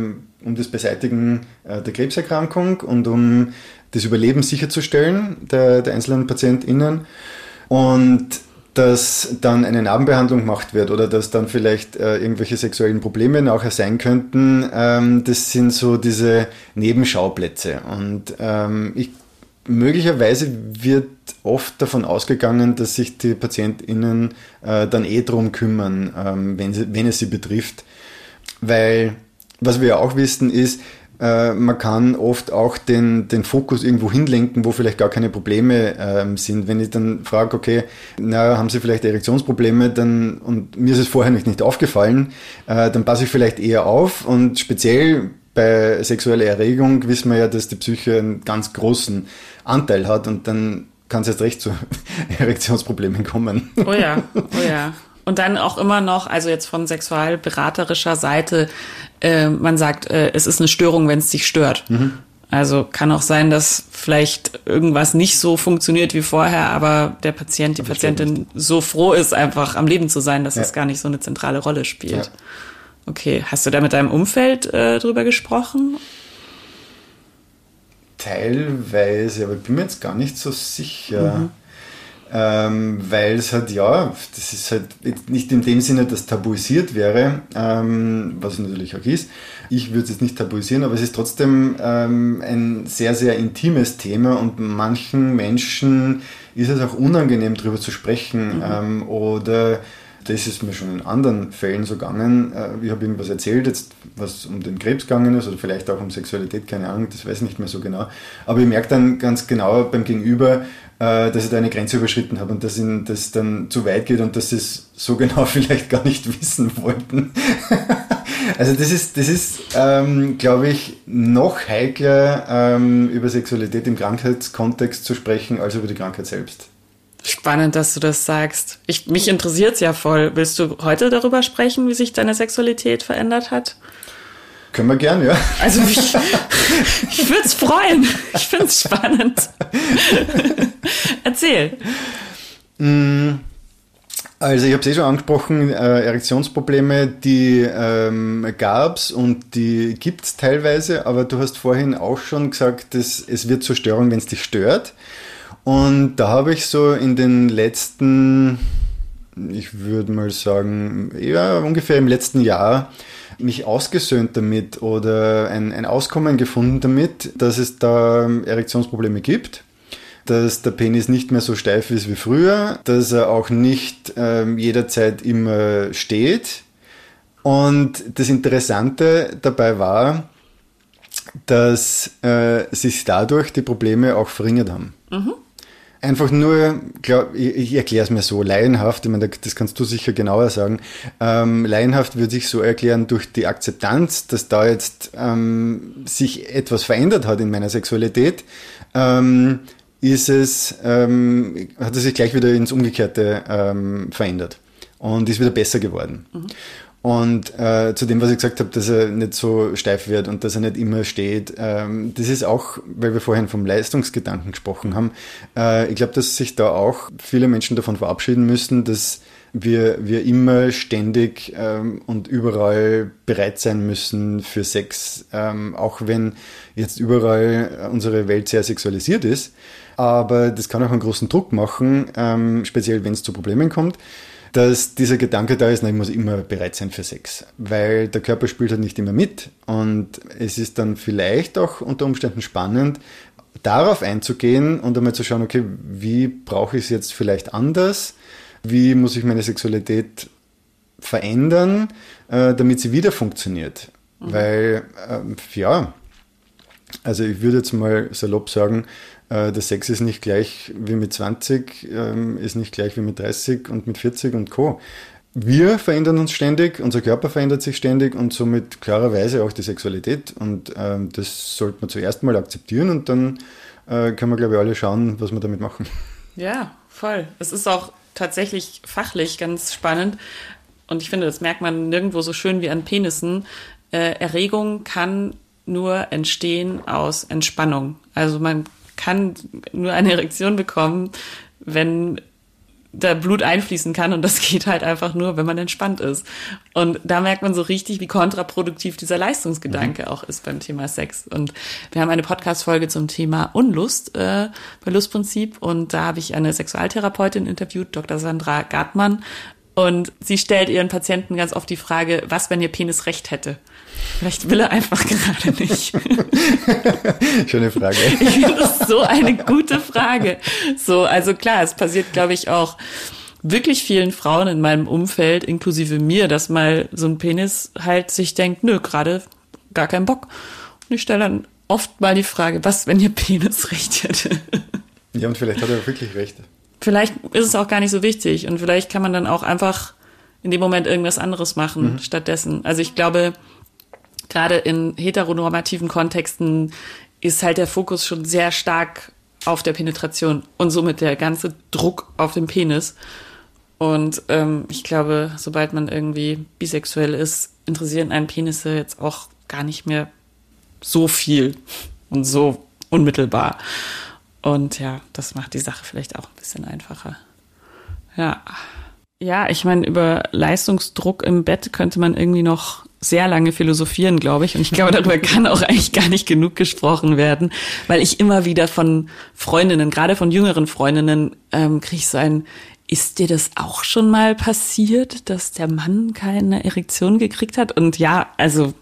um das Beseitigen äh, der Krebserkrankung und um das Überleben sicherzustellen der, der einzelnen PatientInnen. Und dass dann eine Narbenbehandlung gemacht wird oder dass dann vielleicht äh, irgendwelche sexuellen Probleme nachher sein könnten, ähm, das sind so diese Nebenschauplätze. Und ähm, ich, möglicherweise wird oft davon ausgegangen, dass sich die PatientInnen äh, dann eh drum kümmern, ähm, wenn, sie, wenn es sie betrifft. Weil, was wir auch wissen, ist, äh, man kann oft auch den, den Fokus irgendwo hinlenken, wo vielleicht gar keine Probleme ähm, sind. Wenn ich dann frage, okay, na, haben Sie vielleicht Erektionsprobleme, dann, und mir ist es vorher nicht, nicht aufgefallen, äh, dann passe ich vielleicht eher auf und speziell bei sexueller Erregung wissen wir ja, dass die Psyche einen ganz großen Anteil hat und dann kann es jetzt recht zu Erektionsproblemen kommen. Oh ja, oh ja. Und dann auch immer noch, also jetzt von sexualberaterischer Seite, äh, man sagt, äh, es ist eine Störung, wenn es dich stört. Mhm. Also kann auch sein, dass vielleicht irgendwas nicht so funktioniert wie vorher, aber der Patient, die aber Patientin so froh ist, einfach am Leben zu sein, dass ja. das gar nicht so eine zentrale Rolle spielt. Ja. Okay, hast du da mit deinem Umfeld äh, drüber gesprochen? Teilweise, aber ich bin mir jetzt gar nicht so sicher. Mhm ähm, weil es halt, ja, das ist halt nicht in dem Sinne, dass tabuisiert wäre, ähm, was es natürlich auch ist. Ich würde es jetzt nicht tabuisieren, aber es ist trotzdem ähm, ein sehr, sehr intimes Thema und manchen Menschen ist es auch unangenehm, darüber zu sprechen mhm. Ähm, oder das ist mir schon in anderen Fällen so gegangen. Äh, ich habe irgendwas erzählt, jetzt was um den Krebs gegangen ist oder vielleicht auch um Sexualität, keine Ahnung, das weiß ich nicht mehr so genau. Aber ich merke dann ganz genau beim Gegenüber, äh, dass ich da eine Grenze überschritten habe und dass ihnen das dann zu weit geht und dass sie es so genau vielleicht gar nicht wissen wollten. also das ist, das ist ähm, glaube ich, noch heikler ähm, über Sexualität im Krankheitskontext zu sprechen als über die Krankheit selbst. Spannend, dass du das sagst. Ich, mich interessiert es ja voll. Willst du heute darüber sprechen, wie sich deine Sexualität verändert hat? Können wir gern, ja. Also ich, ich würde es freuen. Ich finde es spannend. Erzähl. Mm, also ich habe es eh schon angesprochen, äh, Erektionsprobleme, die ähm, gab es und die gibt es teilweise, aber du hast vorhin auch schon gesagt, dass es wird zur Störung, wenn es dich stört. Und da habe ich so in den letzten, ich würde mal sagen, ja, ungefähr im letzten Jahr mich ausgesöhnt damit oder ein, ein Auskommen gefunden damit, dass es da Erektionsprobleme gibt dass der Penis nicht mehr so steif ist wie früher, dass er auch nicht ähm, jederzeit immer steht. Und das Interessante dabei war, dass äh, sich dadurch die Probleme auch verringert haben. Mhm einfach nur, glaub, ich, ich erkläre es mir so, laienhaft, ich meine, das kannst du sicher genauer sagen, ähm, laienhaft würde ich so erklären, durch die Akzeptanz, dass da jetzt ähm, sich etwas verändert hat in meiner Sexualität, ähm, ist es, ähm, hat es sich gleich wieder ins Umgekehrte ähm, verändert und ist wieder besser geworden. Mhm. Und äh, zu dem, was ich gesagt habe, dass er nicht so steif wird und dass er nicht immer steht, ähm, das ist auch, weil wir vorhin vom Leistungsgedanken gesprochen haben, äh, ich glaube, dass sich da auch viele Menschen davon verabschieden müssen, dass wir, wir immer ständig ähm, und überall bereit sein müssen für Sex, ähm, auch wenn jetzt überall unsere Welt sehr sexualisiert ist. Aber das kann auch einen großen Druck machen, ähm, speziell wenn es zu Problemen kommt dass dieser Gedanke da ist, na, ich muss immer bereit sein für Sex, weil der Körper spielt halt nicht immer mit und es ist dann vielleicht auch unter Umständen spannend, darauf einzugehen und einmal zu schauen, okay, wie brauche ich es jetzt vielleicht anders? Wie muss ich meine Sexualität verändern, äh, damit sie wieder funktioniert? Mhm. Weil, äh, ja, also ich würde jetzt mal salopp sagen, der Sex ist nicht gleich wie mit 20, ähm, ist nicht gleich wie mit 30 und mit 40 und Co. Wir verändern uns ständig, unser Körper verändert sich ständig und somit klarerweise auch die Sexualität. Und ähm, das sollte man zuerst mal akzeptieren und dann äh, können wir, glaube ich, alle schauen, was wir damit machen. Ja, voll. Es ist auch tatsächlich fachlich ganz spannend. Und ich finde, das merkt man nirgendwo so schön wie an Penissen. Äh, Erregung kann nur entstehen aus Entspannung. Also man kann nur eine Erektion bekommen, wenn da Blut einfließen kann und das geht halt einfach nur, wenn man entspannt ist. Und da merkt man so richtig, wie kontraproduktiv dieser Leistungsgedanke mhm. auch ist beim Thema Sex. Und wir haben eine Podcast-Folge zum Thema Unlust äh, bei Lustprinzip und da habe ich eine Sexualtherapeutin interviewt, Dr. Sandra Gartmann. Und sie stellt ihren Patienten ganz oft die Frage, was, wenn ihr Penis recht hätte? Vielleicht will er einfach gerade nicht. Schöne Frage. Ich finde das so eine gute Frage. So, also klar, es passiert, glaube ich, auch wirklich vielen Frauen in meinem Umfeld, inklusive mir, dass mal so ein Penis halt sich denkt, nö, gerade gar keinen Bock. Und ich stelle dann oft mal die Frage, was, wenn ihr Penis recht hätte? Ja, und vielleicht hat er wirklich recht. Vielleicht ist es auch gar nicht so wichtig und vielleicht kann man dann auch einfach in dem Moment irgendwas anderes machen mhm. stattdessen. Also ich glaube, gerade in heteronormativen Kontexten ist halt der Fokus schon sehr stark auf der Penetration und somit der ganze Druck auf den Penis. Und ähm, ich glaube, sobald man irgendwie bisexuell ist, interessieren einen Penisse jetzt auch gar nicht mehr so viel und so unmittelbar. Und ja, das macht die Sache vielleicht auch ein bisschen einfacher. Ja. Ja, ich meine, über Leistungsdruck im Bett könnte man irgendwie noch sehr lange philosophieren, glaube ich. Und ich glaube, darüber kann auch eigentlich gar nicht genug gesprochen werden, weil ich immer wieder von Freundinnen, gerade von jüngeren Freundinnen, ähm, kriege ich so ein, ist dir das auch schon mal passiert, dass der Mann keine Erektion gekriegt hat? Und ja, also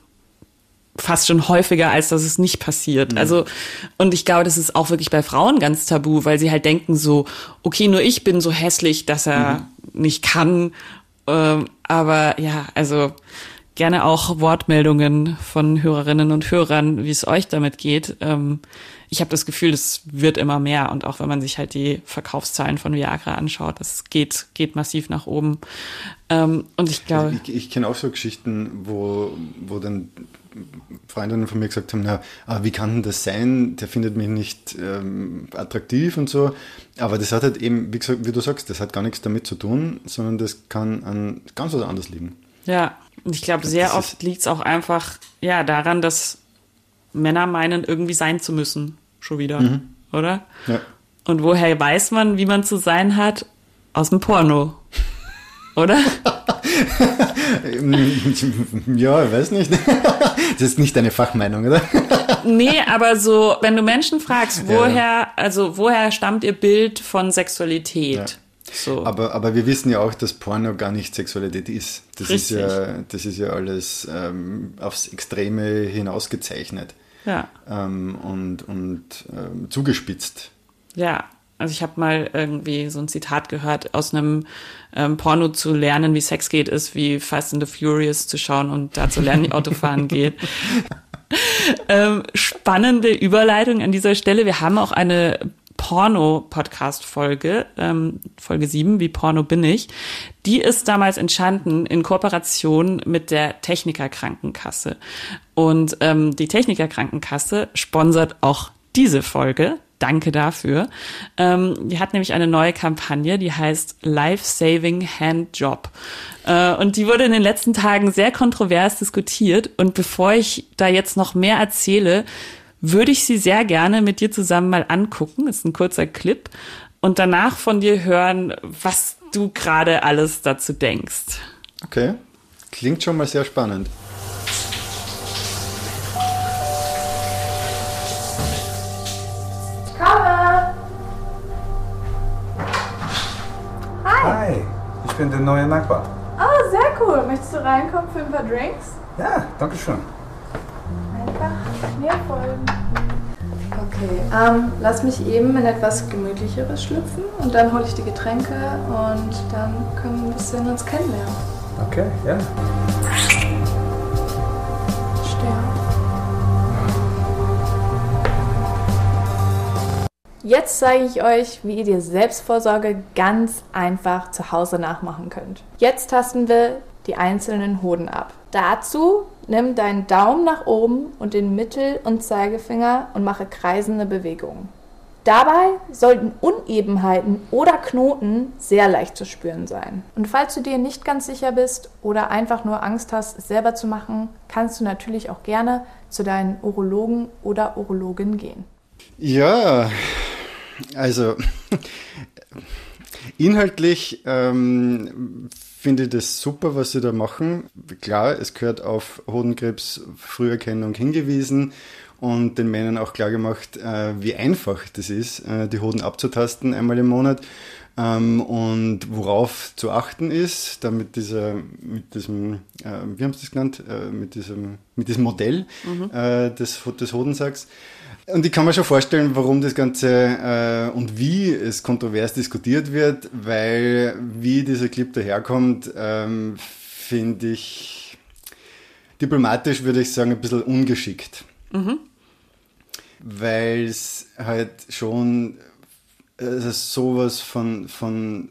fast schon häufiger, als dass es nicht passiert. Mhm. Also, und ich glaube, das ist auch wirklich bei Frauen ganz tabu, weil sie halt denken so, okay, nur ich bin so hässlich, dass er mhm. nicht kann. Ähm, aber ja, also gerne auch Wortmeldungen von Hörerinnen und Hörern, wie es euch damit geht. Ähm, ich habe das Gefühl, es wird immer mehr und auch wenn man sich halt die Verkaufszahlen von Viagra anschaut, das geht geht massiv nach oben. Ähm, und ich glaube, also ich, ich kenne auch so Geschichten, wo wo dann Freundinnen von mir gesagt haben, na, ah, wie kann denn das sein? Der findet mich nicht ähm, attraktiv und so. Aber das hat halt eben, wie, gesagt, wie du sagst, das hat gar nichts damit zu tun, sondern das kann an ganz was anderes liegen. Ja, und ich glaube, sehr oft liegt es auch einfach ja daran, dass Männer meinen, irgendwie sein zu müssen. Schon wieder, mhm. oder? Ja. Und woher weiß man, wie man zu sein hat? Aus dem Porno. Oder? ja, ich weiß nicht. Das ist nicht deine Fachmeinung, oder? nee, aber so, wenn du Menschen fragst, woher, ja. also woher stammt ihr Bild von Sexualität? Ja. So. Aber, aber wir wissen ja auch, dass Porno gar nicht Sexualität ist. Das, ist ja, das ist ja alles ähm, aufs Extreme hinausgezeichnet ja. ähm, und, und ähm, zugespitzt. Ja, also ich habe mal irgendwie so ein Zitat gehört, aus einem ähm, Porno zu lernen, wie Sex geht, ist wie Fast and the Furious zu schauen und da zu lernen, wie Autofahren geht. ähm, spannende Überleitung an dieser Stelle. Wir haben auch eine Porno-Podcast-Folge, ähm, Folge 7, wie Porno bin ich. Die ist damals entstanden in Kooperation mit der Techniker Krankenkasse. Und ähm, die Techniker Krankenkasse sponsert auch diese Folge. Danke dafür. Ähm, die hat nämlich eine neue Kampagne, die heißt Life Saving Hand Job. Äh, und die wurde in den letzten Tagen sehr kontrovers diskutiert. Und bevor ich da jetzt noch mehr erzähle, würde ich sie sehr gerne mit dir zusammen mal angucken. Das ist ein kurzer Clip. Und danach von dir hören, was du gerade alles dazu denkst. Okay. Klingt schon mal sehr spannend. Bin der neue Nachbar. Oh, sehr cool. Möchtest du reinkommen für ein paar Drinks? Ja, danke schön. Einfach mir folgen. Okay, ähm, lass mich eben in etwas Gemütlicheres schlüpfen und dann hole ich die Getränke und dann können wir ein bisschen uns kennenlernen. Okay, ja. Steh Jetzt zeige ich euch, wie ihr Selbstvorsorge ganz einfach zu Hause nachmachen könnt. Jetzt tasten wir die einzelnen Hoden ab. Dazu nimm deinen Daumen nach oben und den Mittel- und Zeigefinger und mache kreisende Bewegungen. Dabei sollten Unebenheiten oder Knoten sehr leicht zu spüren sein. Und falls du dir nicht ganz sicher bist oder einfach nur Angst hast, es selber zu machen, kannst du natürlich auch gerne zu deinen Urologen oder Urologin gehen. Ja, also inhaltlich ähm, finde ich das super, was sie da machen. Klar, es gehört auf Hodenkrebs Früherkennung hingewiesen und den Männern auch klar gemacht, äh, wie einfach das ist, äh, die Hoden abzutasten einmal im Monat ähm, und worauf zu achten ist, damit dieser, mit diesem, äh, wie haben sie das genannt, äh, mit diesem, mit diesem Modell äh, des, des Hodensacks. Und ich kann mir schon vorstellen, warum das Ganze äh, und wie es kontrovers diskutiert wird, weil wie dieser Clip daherkommt, ähm, finde ich diplomatisch würde ich sagen ein bisschen ungeschickt. Weil es halt schon also sowas von, von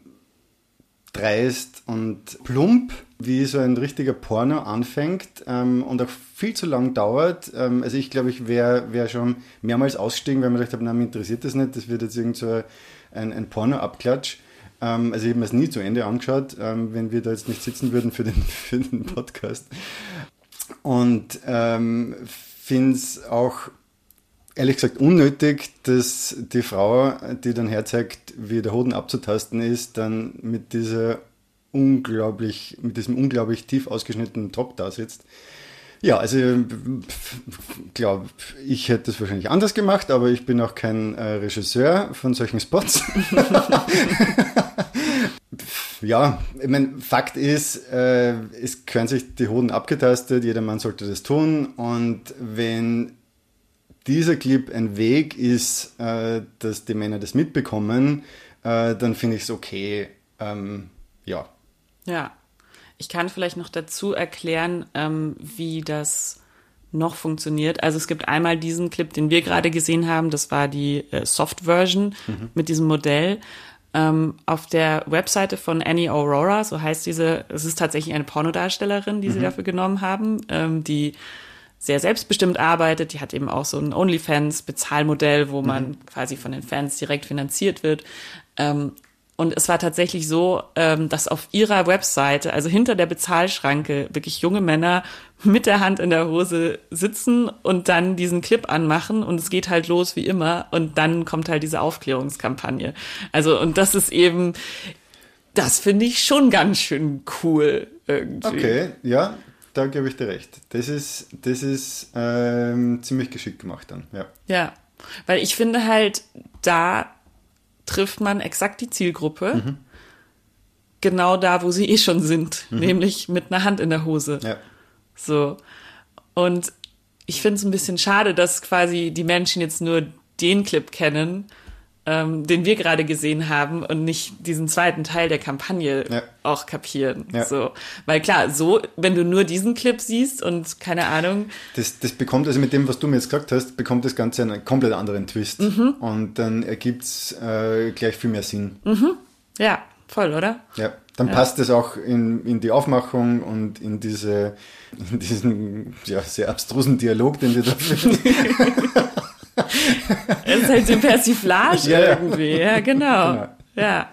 dreist und plump, wie so ein richtiger Porno anfängt ähm, und auch viel zu lang dauert. Ähm, also ich glaube, ich wäre wär schon mehrmals ausgestiegen, weil man gedacht habe, na, mich interessiert das nicht, das wird jetzt irgend so ein, ein Porno-Abklatsch. Ähm, also ich habe mir es nie zu Ende angeschaut, ähm, wenn wir da jetzt nicht sitzen würden für den, für den Podcast. Und ähm, finde es auch ehrlich gesagt unnötig, dass die Frau, die dann herzeigt, wie der Hoden abzutasten ist, dann mit dieser unglaublich, mit diesem unglaublich tief ausgeschnittenen Top da sitzt. Ja, also glaube, ich hätte das wahrscheinlich anders gemacht, aber ich bin auch kein äh, Regisseur von solchen Spots. ja, ich meine, Fakt ist, äh, es können sich die Hoden abgetastet, jeder Mann sollte das tun und wenn dieser Clip ein Weg ist, äh, dass die Männer das mitbekommen, äh, dann finde ich es okay. Ähm, ja. Ja. Ich kann vielleicht noch dazu erklären, ähm, wie das noch funktioniert. Also es gibt einmal diesen Clip, den wir gerade gesehen haben, das war die äh, Soft-Version mit diesem Modell. Ähm, auf der Webseite von Annie Aurora, so heißt diese, es ist tatsächlich eine Pornodarstellerin, die sie dafür genommen haben, ähm, die sehr selbstbestimmt arbeitet. Die hat eben auch so ein OnlyFans-Bezahlmodell, wo man quasi von den Fans direkt finanziert wird. Ähm, und es war tatsächlich so, ähm, dass auf ihrer Webseite, also hinter der Bezahlschranke, wirklich junge Männer mit der Hand in der Hose sitzen und dann diesen Clip anmachen und es geht halt los wie immer und dann kommt halt diese Aufklärungskampagne. Also und das ist eben, das finde ich schon ganz schön cool irgendwie. Okay, ja, da gebe ich dir recht. Das ist, das ist ähm, ziemlich geschickt gemacht dann, ja. Ja, weil ich finde halt, da trifft man exakt die Zielgruppe. Mhm. Genau da, wo sie eh schon sind, nämlich mit einer Hand in der Hose. ja. So. Und ich finde es ein bisschen schade, dass quasi die Menschen jetzt nur den Clip kennen, ähm, den wir gerade gesehen haben und nicht diesen zweiten Teil der Kampagne Ja. auch kapieren. Ja. So. Weil klar, so, wenn du nur diesen Clip siehst und keine Ahnung, Das, das bekommt, also mit dem, was du mir jetzt gesagt hast, bekommt das Ganze einen komplett anderen Twist. Und dann ergibt es äh, gleich viel mehr Sinn. ja, voll, oder? Ja, dann passt es auch in, in die Aufmachung und in, diese, in diesen ja, sehr abstrusen Dialog, den wir da führen. Es ist halt so Persiflage Ja, ja. irgendwie. Ja, genau. Genau. Ja.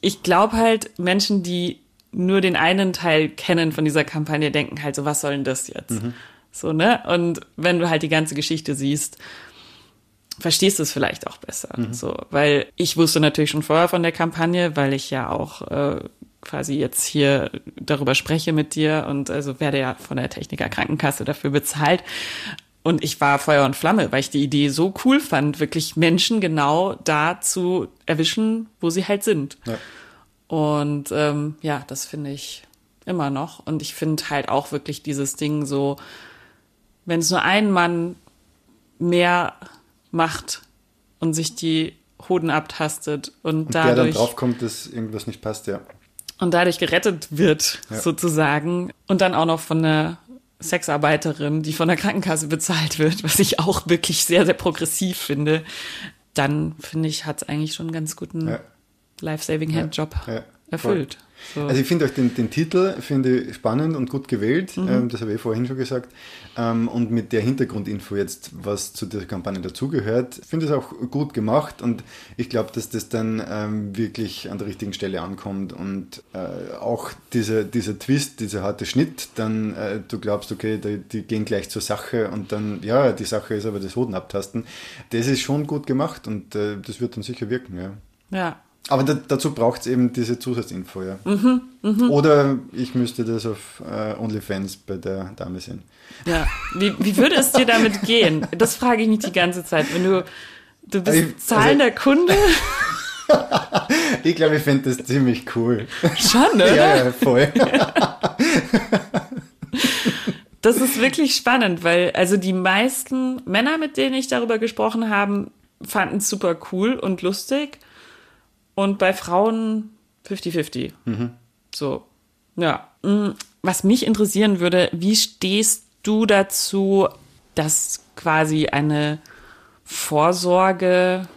Ich glaube halt, Menschen, die nur den einen Teil kennen von dieser Kampagne, denken halt so, was soll denn das jetzt? Mhm. So, ne? Und wenn du halt die ganze Geschichte siehst, verstehst du es vielleicht auch besser. Mhm. So, weil ich wusste natürlich schon vorher von der Kampagne, weil ich ja auch äh, quasi jetzt hier darüber spreche mit dir und also werde ja von der Techniker Krankenkasse dafür bezahlt. Und ich war Feuer und Flamme, weil ich die Idee so cool fand, wirklich Menschen genau da zu erwischen, wo sie halt sind. Ja. Und ähm, ja, das finde ich immer noch. Und ich finde halt auch wirklich dieses Ding so, wenn es nur ein Mann mehr macht und sich die Hoden abtastet und, Und der dann dadurch draufkommt, dass irgendwas nicht passt, ja. und dadurch gerettet wird, Ja. sozusagen. Und dann auch noch von einer Sexarbeiterin, die von der Krankenkasse bezahlt wird, was ich auch wirklich sehr, sehr progressiv finde, dann finde ich, hat es eigentlich schon einen ganz guten Ja. Life-Saving-Hand-Job Ja, ja, erfüllt. So. Also ich finde auch den, den Titel finde ich spannend und gut gewählt, Mhm. ähm, das habe ich vorhin schon gesagt. Ähm, und mit der Hintergrundinfo jetzt, was zu dieser Kampagne dazugehört, finde ich es auch gut gemacht und ich glaube, dass das dann ähm, wirklich an der richtigen Stelle ankommt und äh, auch dieser, dieser Twist, dieser harte Schnitt, dann äh, du glaubst, okay, die, die gehen gleich zur Sache und dann, ja, die Sache ist aber das Hoden abtasten. Das ist schon gut gemacht und äh, das wird dann sicher wirken, ja. ja. Aber da, dazu braucht es eben diese Zusatzinfo, ja. Mhm, Oder ich müsste das auf äh, OnlyFans bei der Dame sehen. Ja, wie, wie würde es dir damit gehen? Das frage ich mich die ganze Zeit. Wenn du, du bist Ich- also- zahlender Kunde, Ich glaube, ich fände das ziemlich cool. schon, oder? ja, ja, voll. Das ist wirklich spannend, weil also die meisten Männer, mit denen ich darüber gesprochen habe, fanden es super cool und lustig. Und bei Frauen 50-50. So, ja. Mm, Was mich interessieren würde, wie stehst du dazu, dass quasi eine Vorsorge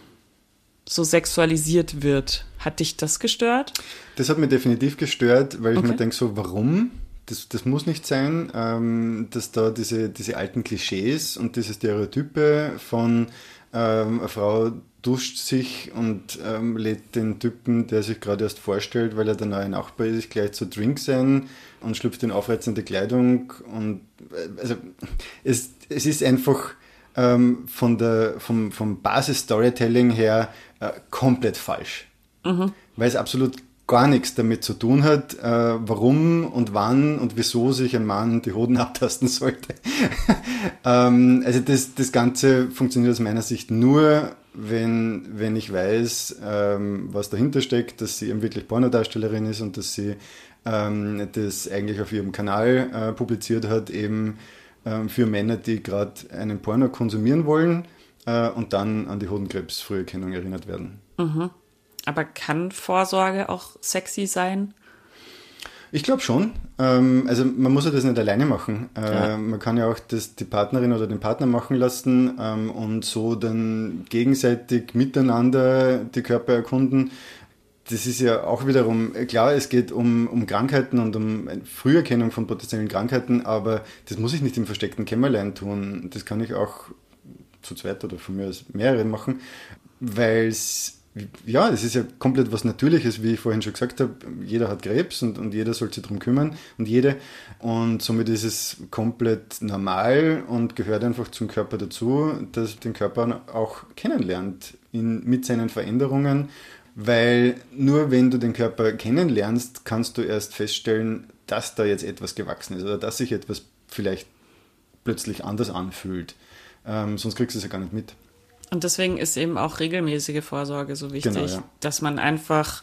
so sexualisiert wird? Hat dich das gestört? Das hat mich definitiv gestört, weil ich Okay. mir denke, so, warum? Das, das muss nicht sein, ähm, dass da diese, diese alten Klischees und diese Stereotype von ähm, eine Frau duscht sich und ähm, lädt den Typen, der sich gerade erst vorstellt, weil er der neue Nachbar ist, gleich zu Drinks ein und schlüpft in aufreizende Kleidung. Und äh, also es, es ist einfach ähm, von der, vom, vom Basis-Storytelling her äh, komplett falsch weil es absolut gar nichts damit zu tun hat, äh, warum und wann und wieso sich ein Mann die Hoden abtasten sollte. ähm, also das, das Ganze funktioniert aus meiner Sicht nur, wenn, wenn ich weiß, ähm, was dahinter steckt, dass sie eben wirklich Pornodarstellerin ist und dass sie ähm, das eigentlich auf ihrem Kanal äh, publiziert hat, eben ähm, für Männer, die gerade einen Porno konsumieren wollen äh, und dann an die Hodenkrebsfrüherkennung erinnert werden. Aber kann Vorsorge auch sexy sein? Ich glaube schon. Ähm, also man muss ja das nicht alleine machen. Äh, Ja. Man kann ja auch das, die Partnerin oder den Partner machen lassen ähm, und so dann gegenseitig miteinander die Körper erkunden. Das ist ja auch wiederum, äh, klar, es geht um, um Krankheiten und um Früherkennung von potenziellen Krankheiten, aber das muss ich nicht im versteckten Kämmerlein tun. Das kann ich auch zu zweit oder von mir aus mehreren machen, weil es ja, es ist ja komplett was Natürliches, wie ich vorhin schon gesagt habe. Jeder hat Krebs und, und jeder soll sich darum kümmern und jede. Und somit ist es komplett normal und gehört einfach zum Körper dazu, dass den Körper auch kennenlernt in, mit seinen Veränderungen. Weil nur wenn du den Körper kennenlernst, kannst du erst feststellen, dass da jetzt etwas gewachsen ist oder dass sich etwas vielleicht plötzlich anders anfühlt. Ähm, sonst kriegst du es ja gar nicht mit. Und deswegen ist eben auch regelmäßige Vorsorge so wichtig, Genau, ja. dass man einfach,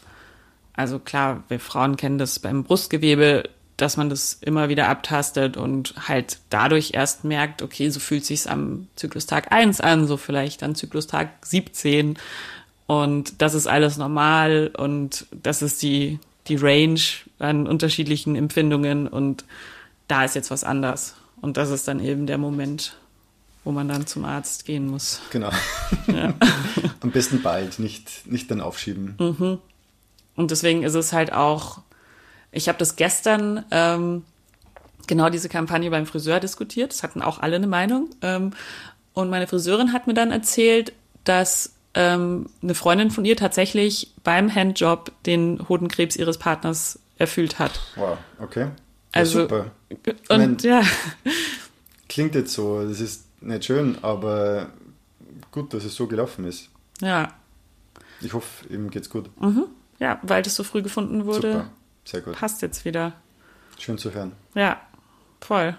also klar, wir Frauen kennen das beim Brustgewebe, dass man das immer wieder abtastet und halt dadurch erst merkt, okay, so fühlt sich's am Zyklustag 1 an, so vielleicht an Zyklustag 17 und das ist alles normal und das ist die, die Range an unterschiedlichen Empfindungen und da ist jetzt was anders. Und das ist dann eben der Moment, wo man dann zum Arzt gehen muss. Genau. Am besten bald, nicht, nicht dann aufschieben. Und deswegen ist es halt auch, ich habe das gestern ähm, genau diese Kampagne beim Friseur diskutiert. Das hatten auch alle eine Meinung. Ähm, und meine Friseurin hat mir dann erzählt, dass ähm, eine Freundin von ihr tatsächlich beim Handjob den Hodenkrebs ihres Partners erfüllt hat. Wow, okay. Ja, Also- super. Und mein- ja, Klingt jetzt so, das ist nicht schön, aber gut, dass es so gelaufen ist. ja, Ich hoffe, ihm geht's gut. ja, weil das so früh gefunden wurde, Super, sehr gut. passt jetzt wieder. Schön zu hören. Ja, voll.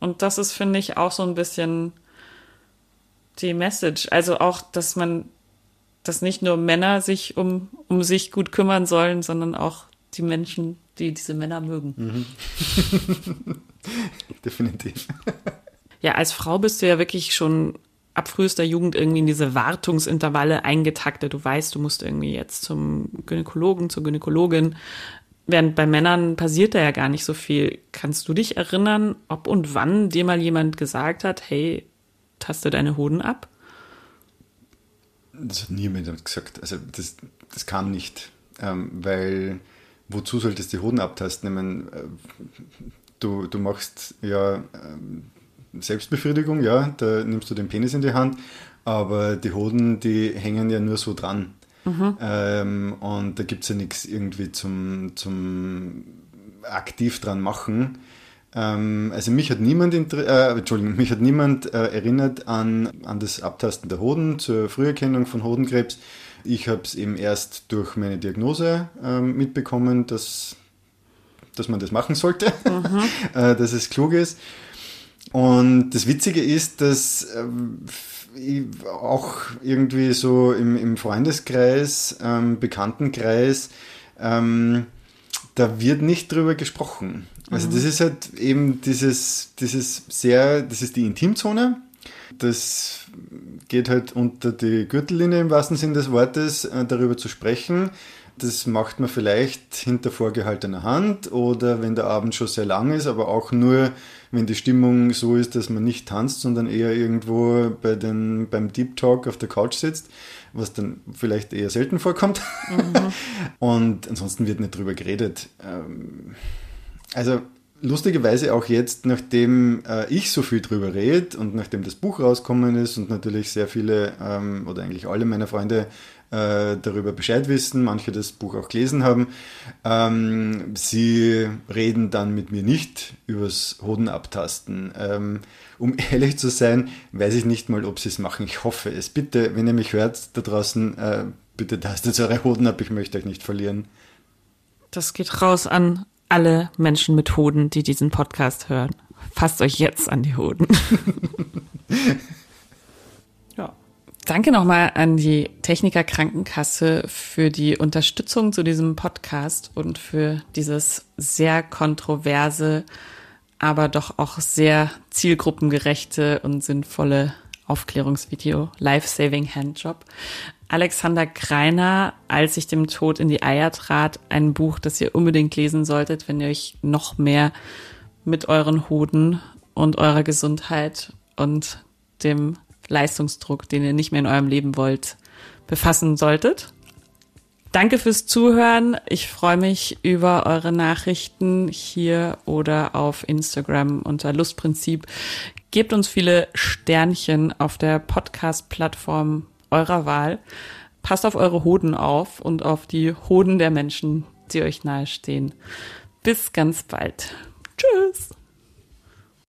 Und das ist, finde ich, auch so ein bisschen die Message. Also auch, dass man dass nicht nur Männer sich um, um sich gut kümmern sollen, sondern auch die Menschen, die diese Männer mögen. Mhm. Definitiv. Ja, als Frau bist du ja wirklich schon ab frühester Jugend irgendwie in diese Wartungsintervalle eingetaktet. Du weißt, du musst irgendwie jetzt zum Gynäkologen, zur Gynäkologin. Während bei Männern passiert da ja gar nicht so viel. Kannst du dich erinnern, ob und wann dir mal jemand gesagt hat, hey, taste deine Hoden ab? Das hat niemand gesagt. Also das, das kam nicht, ähm, weil wozu solltest du die Hoden abtasten? Ich meine, äh, du, du machst ja ähm, Selbstbefriedigung, ja, da nimmst du den Penis in die Hand, aber die Hoden, die hängen ja nur so dran. Mhm. Ähm, und da gibt es ja nichts irgendwie zum, zum aktiv dran machen. Ähm, also mich hat niemand, äh, Entschuldigung, mich hat niemand äh, erinnert an, an das Abtasten der Hoden zur Früherkennung von Hodenkrebs. Ich habe es eben erst durch meine Diagnose äh, mitbekommen, dass, dass man das machen sollte, mhm. Äh, dass es klug ist. Und das Witzige ist, dass ähm, auch irgendwie so im, im Freundeskreis, ähm, Bekanntenkreis, ähm, da wird nicht drüber gesprochen. Also mhm. das ist halt eben dieses, dieses sehr, das ist die Intimzone. Das geht halt unter die Gürtellinie im wahrsten Sinne des Wortes, äh, darüber zu sprechen. Das macht man vielleicht hinter vorgehaltener Hand oder wenn der Abend schon sehr lang ist, aber auch nur, wenn die Stimmung so ist, dass man nicht tanzt, sondern eher irgendwo bei den, beim Deep Talk auf der Couch sitzt, was dann vielleicht eher selten vorkommt. Mhm. Und ansonsten wird nicht drüber geredet. Ähm, also lustigerweise auch jetzt, nachdem äh, ich so viel drüber rede und nachdem das Buch rausgekommen ist und natürlich sehr viele ähm, oder eigentlich alle meiner Freunde äh, darüber Bescheid wissen, manche das Buch auch gelesen haben, ähm, sie reden dann mit mir nicht übers Hoden abtasten. Ähm, um ehrlich zu sein, weiß ich nicht mal, ob sie es machen. Ich hoffe es. Bitte, wenn ihr mich hört da draußen, äh, bitte tastet eure Hoden ab, ich möchte euch nicht verlieren. Das geht raus an alle Menschen mit Hoden, die diesen Podcast hören. Fasst euch jetzt an die Hoden. Danke nochmal an die Techniker Krankenkasse für die Unterstützung zu diesem Podcast und für dieses sehr kontroverse, aber doch auch sehr zielgruppengerechte und sinnvolle Aufklärungsvideo Life Saving Handjob. Alexander Kreiner, als ich dem Tod in die Eier trat, ein Buch, das ihr unbedingt lesen solltet, wenn ihr euch noch mehr mit euren Hoden und eurer Gesundheit und dem Leistungsdruck, den ihr nicht mehr in eurem Leben wollt, befassen solltet. Danke fürs Zuhören. Ich freue mich über eure Nachrichten hier oder auf Instagram unter Lustprinzip. Gebt uns viele Sternchen auf der Podcast-Plattform eurer Wahl. Passt auf eure Hoden auf und auf die Hoden der Menschen, die euch nahestehen. Bis ganz bald. Tschüss.